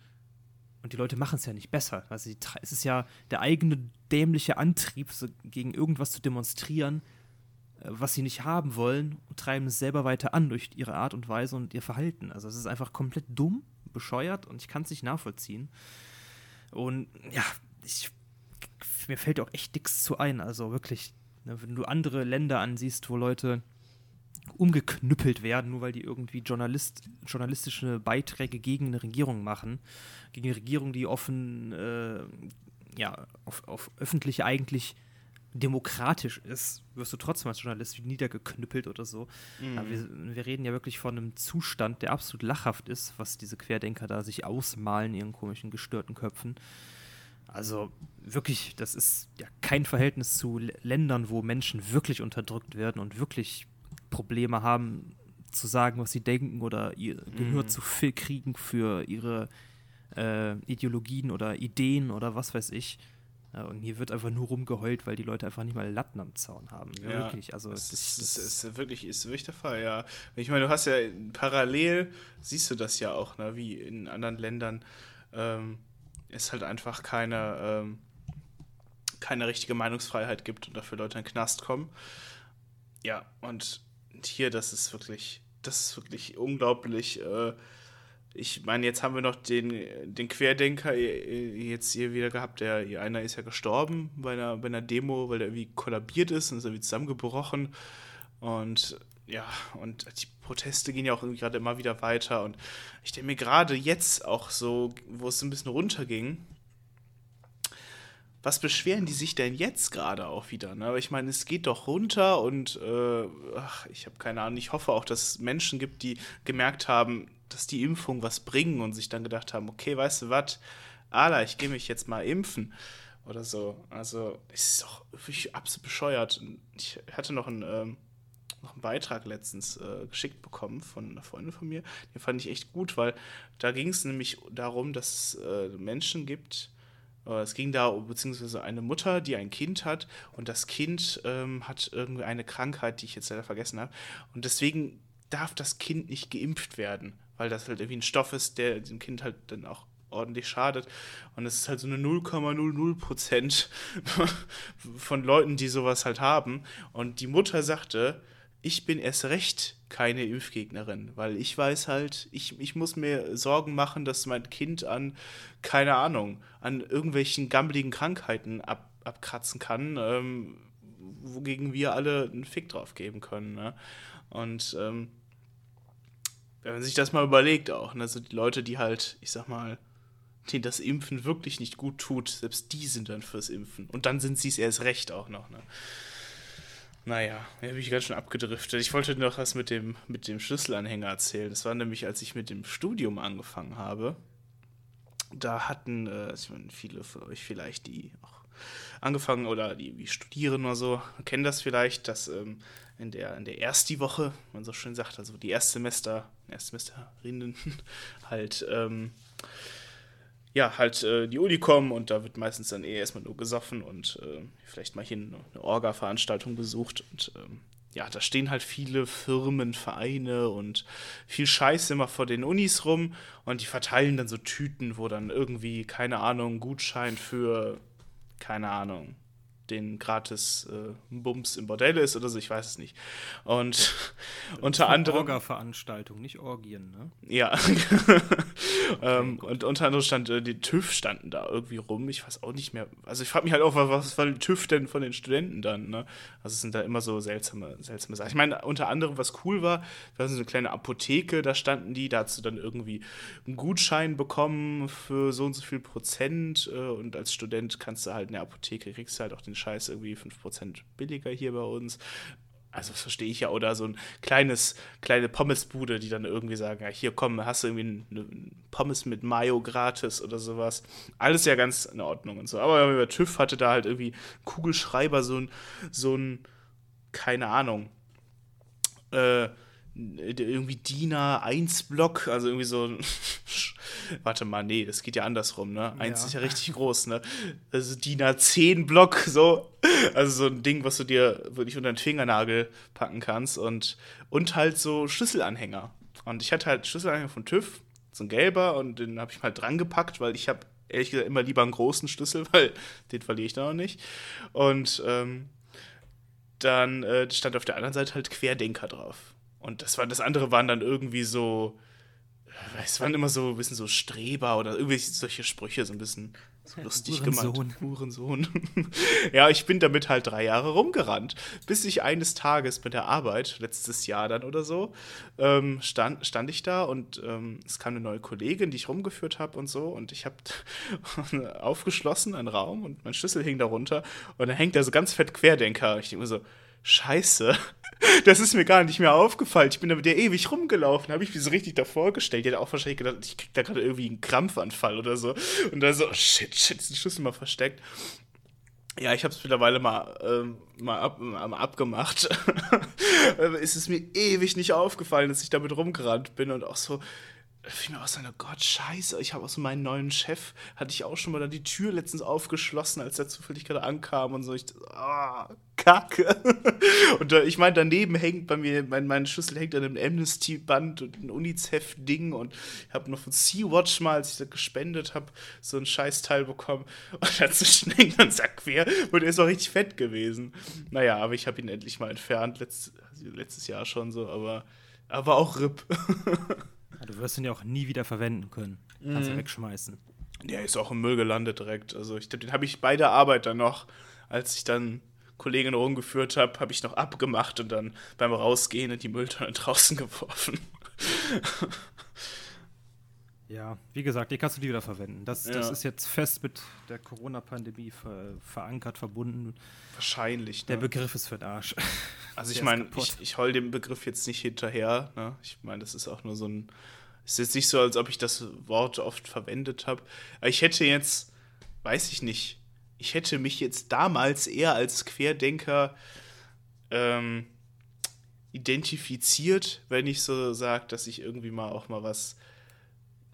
Und die Leute machen es ja nicht besser. Also es ist ja der eigene dämliche Antrieb, so gegen irgendwas zu demonstrieren, äh, was sie nicht haben wollen, und treiben es selber weiter an durch ihre Art und Weise und ihr Verhalten. Also es ist einfach komplett dumm, bescheuert und ich kann es nicht nachvollziehen. Und ja, ich, mir fällt auch echt nichts zu ein. Also wirklich, ne, wenn du andere Länder ansiehst, wo Leute umgeknüppelt werden, nur weil die irgendwie Journalist, journalistische Beiträge gegen eine Regierung machen, gegen eine Regierung, die offen, äh, ja, auf, auf öffentlich eigentlich demokratisch ist, wirst du trotzdem als Journalist wie niedergeknüppelt oder so. Aber wir, wir reden ja wirklich von einem Zustand, der absolut lachhaft ist, was diese Querdenker da sich ausmalen ihren komischen, gestörten Köpfen. Also wirklich, das ist ja kein Verhältnis zu Ländern, wo Menschen wirklich unterdrückt werden und wirklich Probleme haben, zu sagen, was sie denken oder ihr Gehör zu viel kriegen für ihre äh, Ideologien oder Ideen oder was weiß ich. Ja, und hier wird einfach nur rumgeheult, weil die Leute einfach nicht mal Latten am Zaun haben. Ja, wirklich. Also
das,
das,
ist,
das,
ist, ist wirklich, ist wirklich der Fall, ja. Ich meine, du hast ja parallel, siehst du das ja auch, ne, wie in anderen Ländern ähm, es halt einfach keine, ähm, keine richtige Meinungsfreiheit gibt und dafür Leute in den Knast kommen. Ja, und hier, das ist wirklich, das ist wirklich unglaublich. Äh, ich meine, jetzt haben wir noch den, den Querdenker äh, jetzt hier wieder gehabt. Der einer ist ja gestorben bei einer, bei einer Demo, weil der irgendwie kollabiert ist und ist irgendwie zusammengebrochen. Und ja, und die Proteste gehen ja auch gerade immer wieder weiter. Und ich denke mir gerade jetzt auch so, wo es ein bisschen runterging, was beschweren die sich denn jetzt gerade auch wieder? Ne? Ich meine, es geht doch runter und äh, ach, ich habe keine Ahnung. Ich hoffe auch, dass es Menschen gibt, die gemerkt haben, dass die Impfung was bringen und sich dann gedacht haben, okay, weißt du was, Ala, ich gehe mich jetzt mal impfen oder so. Also, es ist doch wirklich absolut bescheuert. Ich hatte noch einen, ähm, noch einen Beitrag letztens äh, geschickt bekommen von einer Freundin von mir. Den fand ich echt gut, weil da ging es nämlich darum, dass es äh, Menschen gibt, es ging da beziehungsweise eine Mutter, die ein Kind hat und das Kind ähm, hat irgendwie eine Krankheit, die ich jetzt leider vergessen habe. Und deswegen darf das Kind nicht geimpft werden, weil das halt irgendwie ein Stoff ist, der dem Kind halt dann auch ordentlich schadet. Und es ist halt so eine 0,00 Prozent von Leuten, die sowas halt haben. Und die Mutter sagte, ich bin erst recht keine Impfgegnerin, weil ich weiß halt, ich, ich muss mir Sorgen machen, dass mein Kind an, keine Ahnung, an irgendwelchen gammeligen Krankheiten ab, abkratzen kann, ähm, wogegen wir alle einen Fick drauf geben können. Ne? Und ähm, wenn man sich das mal überlegt auch, ne, so die Leute, die halt, ich sag mal, denen das Impfen wirklich nicht gut tut, selbst die sind dann fürs Impfen. Und dann sind sie es erst recht auch noch, ne? Naja, da bin ich ganz schön abgedriftet. Ich wollte noch was mit dem, mit dem Schlüsselanhänger erzählen. Das war nämlich, als ich mit dem Studium angefangen habe. Da hatten, äh, meine, viele von euch vielleicht, die auch angefangen oder die, die studieren oder so, kennen das vielleicht, dass ähm, in der, in der Ersti-Woche, man so schön sagt, also die Erstsemester, Erstsemesterinnen halt, ähm, ja, halt äh, die Uni kommen und da wird meistens dann eh erstmal nur gesoffen und äh, vielleicht mal hier eine, Orga-Veranstaltung besucht und ähm, ja, da stehen halt viele Firmen, Vereine und viel Scheiß immer vor den Unis rum und die verteilen dann so Tüten, wo dann irgendwie, keine Ahnung, Gutschein für, keine Ahnung, den gratis äh, Bums im Bordell ist oder so, ich weiß es nicht. Und unter anderem.
Orga-Veranstaltung, nicht Orgien, ne?
Ja. ähm, und unter anderem stand, äh, die TÜV standen da irgendwie rum. Ich weiß auch nicht mehr. Also ich frage mich halt auch, was war die TÜV denn von den Studenten dann, ne? Also es sind da immer so seltsame, seltsame Sachen. Ich meine, unter anderem, was cool war, war so eine kleine Apotheke, da standen die, da hast du dann irgendwie einen Gutschein bekommen für so und so viel Prozent äh, und als Student kannst du halt in der Apotheke, kriegst du halt auch den Scheiß irgendwie 5% billiger hier bei uns. Also das verstehe ich ja. Oder so ein kleines, kleine Pommesbude, die dann irgendwie sagen, ja, hier komm, hast du irgendwie eine Pommes mit Mayo gratis oder sowas. Alles ja ganz in Ordnung und so. Aber über TÜV hatte da halt irgendwie Kugelschreiber, so ein, so ein, keine Ahnung, äh, irgendwie DIN A1-Block, also irgendwie so ein. Warte mal, nee, das geht ja andersrum, ne? Eins ja. ist ja richtig groß, ne? Also DIN A10-Block, so. Also so ein Ding, was du dir wirklich unter den Fingernagel packen kannst und, und halt so Schlüsselanhänger. Und ich hatte halt Schlüsselanhänger von TÜV, so ein gelber, und den habe ich mal dran gepackt, weil ich habe ehrlich gesagt immer lieber einen großen Schlüssel, weil den verliere ich da noch nicht. Und ähm, dann äh, stand auf der anderen Seite halt Querdenker drauf. Und das war das andere waren dann irgendwie so, es waren immer so ein bisschen so Streber oder irgendwie solche Sprüche, so ein bisschen so lustig Hurensohn. gemeint. Hurensohn. ja, ich bin damit halt drei Jahre rumgerannt, bis ich eines Tages mit der Arbeit, letztes Jahr dann oder so, ähm, stand, stand ich da und ähm, es kam eine neue Kollegin, die ich rumgeführt habe und so und ich habe aufgeschlossen einen Raum und mein Schlüssel hing darunter und dann hängt da so ganz fett Querdenker. Ich denke mir so, scheiße, das ist mir gar nicht mehr aufgefallen. Ich bin da mit der ewig rumgelaufen, habe ich mir so richtig davor gestellt. Die hat auch wahrscheinlich gedacht, ich krieg da gerade irgendwie einen Krampfanfall oder so. Und dann so, oh shit, shit, ist ein Schlüssel mal versteckt. Ja, ich habe es mittlerweile mal, ähm, mal, ab, mal abgemacht. es ist mir ewig nicht aufgefallen, dass ich damit rumgerannt bin und auch so, fiel mir auch so, oh Gott, scheiße, ich habe aus meinem neuen Chef, hatte ich auch schon mal da die Tür letztens aufgeschlossen, als er zufällig gerade ankam und so. Ich, ah, oh, Kacke. und da, ich meine, daneben hängt bei mir, mein, mein Schlüssel hängt an einem Amnesty-Band und ein UNICEF-Ding und ich habe noch von Sea-Watch mal, als ich das gespendet habe, so ein Scheißteil bekommen. Und dazwischen hängt dann Sack quer und er ist auch richtig fett gewesen. Naja, aber ich habe ihn endlich mal entfernt, letzt, letztes Jahr schon so, aber, aber auch RIP.
Du wirst ihn ja auch nie wieder verwenden können. Kannst mhm. ja wegschmeißen.
Der ist auch im Müll gelandet direkt. Also ich den habe ich bei der Arbeit dann noch, als ich dann Kollegin rumgeführt habe, habe ich noch abgemacht und dann beim Rausgehen in die Mülltonne draußen geworfen.
ja, wie gesagt, die kannst du die wieder verwenden. Das, ja. das ist jetzt fest mit der Corona-Pandemie ver verankert, verbunden.
Wahrscheinlich.
Ne? Der Begriff ist für den Arsch.
Also ich meine, ich, ich heul dem Begriff jetzt nicht hinterher. Ne? Ich meine, das ist auch nur so ein. Ist jetzt nicht so, als ob ich das Wort oft verwendet habe. Ich hätte jetzt, weiß ich nicht, ich hätte mich jetzt damals eher als Querdenker ähm, identifiziert, wenn ich so sage, dass ich irgendwie mal auch mal was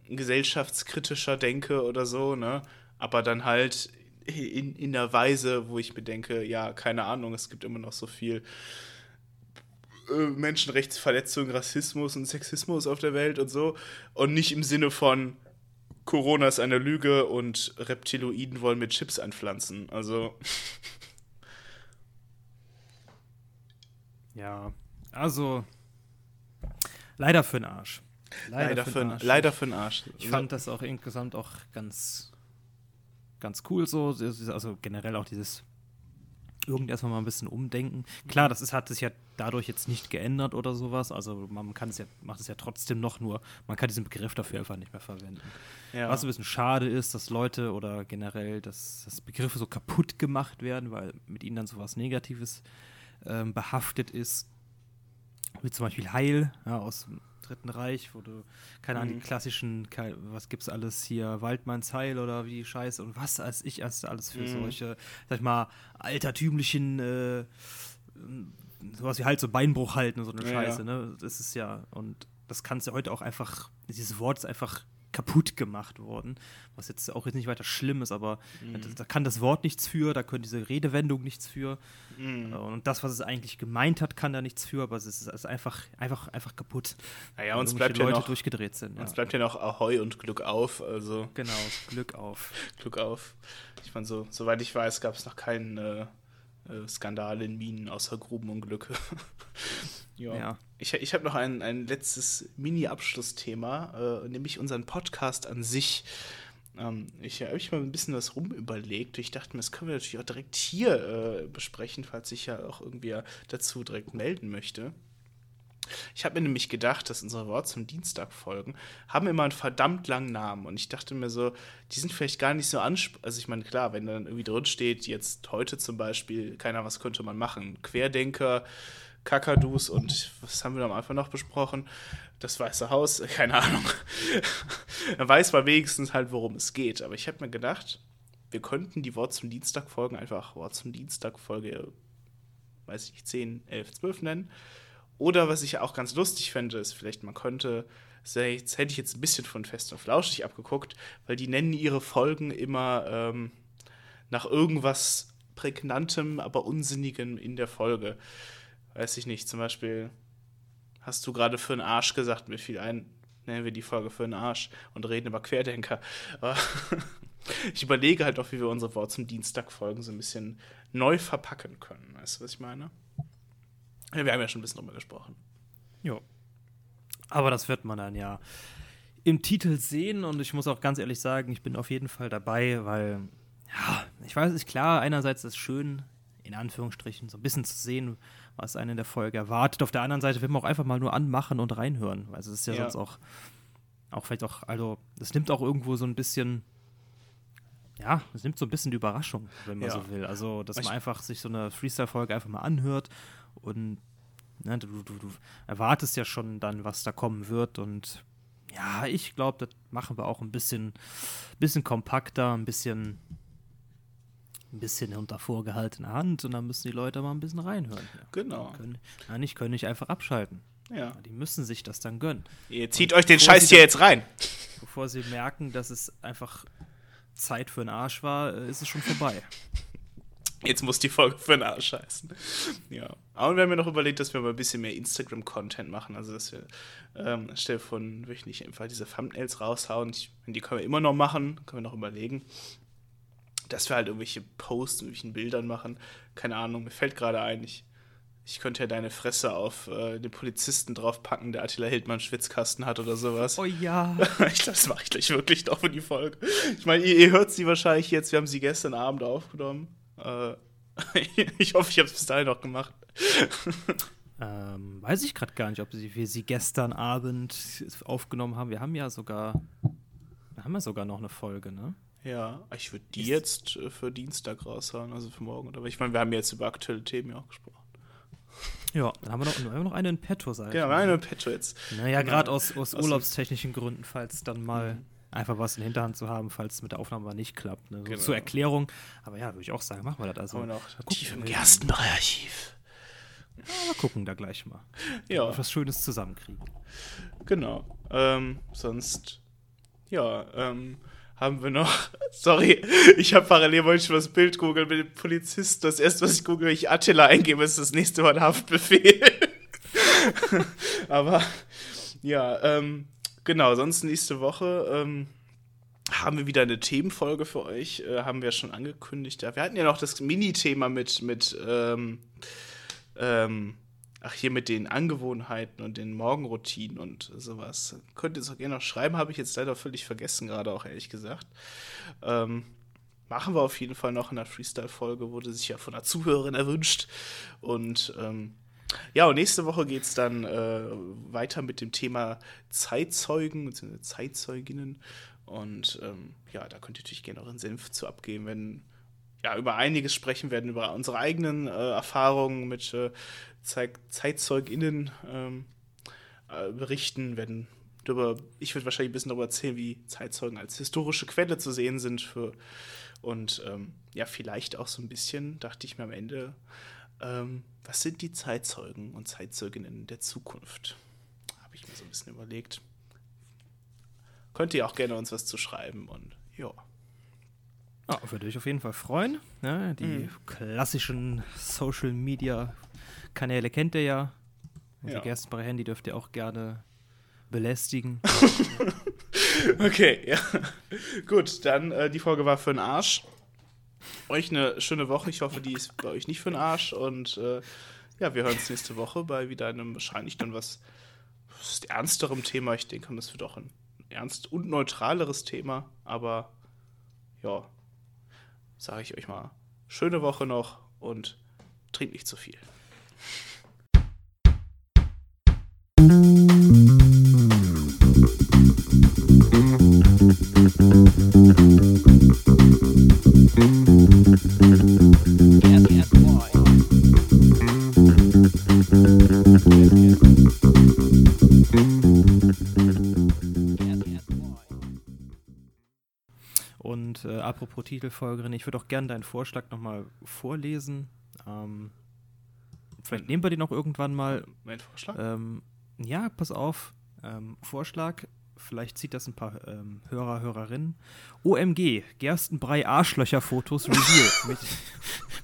gesellschaftskritischer denke oder so, ne? Aber dann halt in, in der Weise, wo ich mir denke, ja, keine Ahnung, es gibt immer noch so viel äh, Menschenrechtsverletzung, Rassismus und Sexismus auf der Welt und so. Und nicht im Sinne von Corona ist eine Lüge und Reptiloiden wollen mit Chips anpflanzen. Also.
Ja, also. Leider für den Arsch.
Leider, leider für den Arsch. Leider für den Arsch.
Ich fand das auch insgesamt auch ganz, ganz cool so. Also generell auch dieses irgend erstmal mal ein bisschen umdenken. Klar, das ist, hat sich ja dadurch jetzt nicht geändert oder sowas. Also man kann es ja, macht es ja trotzdem noch nur, man kann diesen Begriff dafür einfach nicht mehr verwenden. Ja. Was ein bisschen schade ist, dass Leute oder generell, dass, dass Begriffe so kaputt gemacht werden, weil mit ihnen dann sowas Negatives ähm, behaftet ist. Wie zum Beispiel Heil ja, aus Dritten Reich, wo du, keine Ahnung, mhm. die klassischen, was gibt's alles hier, Waldmanns Heil oder wie Scheiße und was als ich als alles für mhm. solche, sag ich mal, altertümlichen, äh, sowas wie halt so Beinbruch halten und so eine ja, Scheiße, ja. ne? Das ist ja, und das kannst du heute auch einfach, dieses Wort ist einfach kaputt gemacht worden. Was jetzt auch jetzt nicht weiter schlimm ist, aber mhm. da, da, kann das Wort nichts für, da können diese Redewendung nichts für. Mhm. Und das, was es eigentlich gemeint hat, kann da nichts für, aber es ist, ist einfach, einfach, einfach kaputt.
Naja, uns bleibt ja
Leute
noch,
durchgedreht sind.
Uns ja. bleibt ja noch Ahoi und Glück auf. Also.
Genau, Glück auf.
Glück auf. Ich meine, so, soweit ich weiß, gab es noch keinen äh, äh, Skandal in Minen außer Grubenunglücke. ja. ja. Ich, ich habe noch ein, ein letztes Mini-Abschlussthema, äh, nämlich unseren Podcast an sich. Ähm, ich habe mich mal ein bisschen was rumüberlegt. Ich dachte mir, das können wir natürlich auch direkt hier äh, besprechen, falls sich ja auch irgendwie dazu direkt melden möchte. Ich habe mir nämlich gedacht, dass unsere Wort zum Dienstag folgen haben immer einen verdammt langen Namen und ich dachte mir so, die sind vielleicht gar nicht so ansprechend. Also ich meine, klar, wenn dann irgendwie drin steht, jetzt heute zum Beispiel, keiner, was könnte man machen? Querdenker, Kakadus und was haben wir am Anfang noch besprochen? Das Weiße Haus, keine Ahnung. dann weiß man wenigstens halt, worum es geht. Aber ich habe mir gedacht, wir könnten die Wort zum Dienstag folgen einfach Wort zum Dienstag Folge, weiß ich nicht, 10, 11, 12 nennen oder was ich auch ganz lustig fände, ist vielleicht, man könnte, jetzt hätte ich jetzt ein bisschen von Fest und Flauschig abgeguckt, weil die nennen ihre Folgen immer ähm, nach irgendwas Prägnantem, aber Unsinnigem in der Folge. Weiß ich nicht, zum Beispiel hast du gerade für einen Arsch gesagt, mir fiel ein, nennen wir die Folge für einen Arsch und reden über Querdenker. ich überlege halt auch, wie wir unsere Wort zum Dienstag Folgen so ein bisschen neu verpacken können. Weißt du, was ich meine? Ja, wir haben ja schon ein bisschen drüber gesprochen.
Jo. Aber das wird man dann ja im Titel sehen und ich muss auch ganz ehrlich sagen, ich bin auf jeden Fall dabei, weil, ja, ich weiß nicht, klar, einerseits ist es schön, in Anführungsstrichen, so ein bisschen zu sehen, was einen in der Folge erwartet. Auf der anderen Seite will man auch einfach mal nur anmachen und reinhören. Also es ist ja, ja. sonst auch, auch vielleicht auch, also es nimmt auch irgendwo so ein bisschen, ja, es nimmt so ein bisschen die Überraschung, wenn man ja. so will. Also, dass man einfach sich so eine Freestyle-Folge einfach mal anhört und ne, du, du, du erwartest ja schon dann, was da kommen wird. Und ja, ich glaube, das machen wir auch ein bisschen, bisschen kompakter, ein bisschen, ein bisschen unter vorgehaltener Hand und dann müssen die Leute mal ein bisschen reinhören. Ja.
Genau.
Können, ja, nicht können nicht einfach abschalten.
Ja.
Die müssen sich das dann gönnen.
Ihr zieht und euch den Scheiß hier jetzt rein.
Bevor sie merken, dass es einfach Zeit für einen Arsch war, äh, ist es schon vorbei.
Jetzt muss die Folge für den Arsch heißen. Ja. Aber wir haben ja noch überlegt, dass wir mal ein bisschen mehr Instagram-Content machen. Also, dass wir ähm, anstelle von wöchentlich einfach diese Thumbnails raushauen. Ich, die können wir immer noch machen, können wir noch überlegen. Dass wir halt irgendwelche Posts, irgendwelchen Bildern machen. Keine Ahnung, mir fällt gerade ein, ich, ich könnte ja deine Fresse auf äh, den Polizisten draufpacken, der Attila Hildmann Schwitzkasten hat oder sowas.
Oh ja.
ich glaube, das mache ich gleich wirklich noch für die Folge. Ich meine, ihr, ihr hört sie wahrscheinlich jetzt, wir haben sie gestern Abend aufgenommen. Äh, ich hoffe, ich habe es bis dahin noch gemacht.
ähm, weiß ich gerade gar nicht, ob wir sie gestern Abend aufgenommen haben. Wir haben ja sogar, wir haben ja sogar noch eine Folge, ne?
Ja, ich würde die jetzt äh, für Dienstag raushauen, also für morgen. Aber ich meine, wir haben jetzt über aktuelle Themen ja auch gesprochen.
Ja, dann haben wir noch, haben wir noch eine in petto, sag
Ja, eine in petto jetzt.
Naja, genau. gerade aus, aus urlaubstechnischen Gründen, falls dann mal mhm einfach was in der Hinterhand zu haben, falls es mit der Aufnahme mal nicht klappt. Ne? So genau. Zur Erklärung. Aber ja, würde ich auch sagen, machen wir das also.
noch tief im Gerstenbrei-Archiv.
Ja, gucken da gleich mal.
Ja.
Was Schönes zusammenkriegen.
Genau. Ähm, sonst, ja, ähm, haben wir noch. Sorry, ich habe parallel wollte schon das Bild googeln mit dem Polizisten. Das erste, was ich google, wenn ich Attila eingebe, ist das nächste Mal Haftbefehl. Aber ja, ähm, Genau, sonst nächste Woche ähm, haben wir wieder eine Themenfolge für euch. Äh, haben wir schon angekündigt. Ja, wir hatten ja noch das Mini-Thema mit, mit ähm, ähm, ach, hier mit den Angewohnheiten und den Morgenroutinen und sowas. Könnt ihr es auch gerne noch schreiben, habe ich jetzt leider völlig vergessen, gerade auch ehrlich gesagt. Ähm, machen wir auf jeden Fall noch in der Freestyle-Folge, wurde sich ja von einer Zuhörerin erwünscht. Und ähm, ja, und nächste Woche geht es dann äh, weiter mit dem Thema Zeitzeugen bzw. Zeitzeuginnen. Und ähm, ja, da könnt ihr natürlich gerne euren Senf zu abgeben, wenn ja, über einiges sprechen werden, über unsere eigenen äh, Erfahrungen mit äh, Zeit ZeitzeugInnen ähm, äh, berichten, werden darüber, ich würde wahrscheinlich ein bisschen darüber erzählen, wie Zeitzeugen als historische Quelle zu sehen sind für und ähm, ja, vielleicht auch so ein bisschen, dachte ich mir am Ende, ähm, was sind die Zeitzeugen und Zeitzeuginnen der Zukunft? Habe ich mir so ein bisschen überlegt. könnt ihr auch gerne uns was zu schreiben und ja.
Ah, würde ich auf jeden Fall freuen. Ja, die
Mhm.
klassischen Social Media Kanäle kennt ihr ja.
Ja.
Die Gerstenbacher Handy dürft ihr auch gerne belästigen.
Okay, ja. Gut, dann äh, die Folge war für den Arsch. Euch eine schöne Woche. Ich hoffe, die ist bei euch nicht für den Arsch. Und äh, ja, wir hören uns nächste Woche bei wieder einem wahrscheinlich dann was, was ernsterem Thema. Ich denke, das wird auch ein ernst und neutraleres Thema. Aber ja, sage ich euch mal, schöne Woche noch und trinkt nicht zu viel.
Und äh, apropos Titelfolgerin, ich würde auch gerne deinen Vorschlag nochmal vorlesen. Ähm, vielleicht nehmen wir den auch irgendwann mal.
Mein Vorschlag?
Ähm, ja, pass auf. Ähm, Vorschlag, vielleicht zieht das ein paar ähm, Hörer, Hörerinnen. OMG, Gerstenbrei Arschlöcher-Fotos Reveal mit,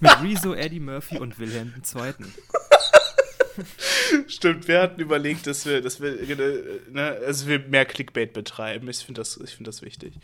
mit Rezo, Eddie Murphy und Wilhelm II.
Stimmt, wir hatten überlegt, dass wir, dass wir, äh, ne, also wir mehr Clickbait betreiben. Ich finde das, ich find das wichtig.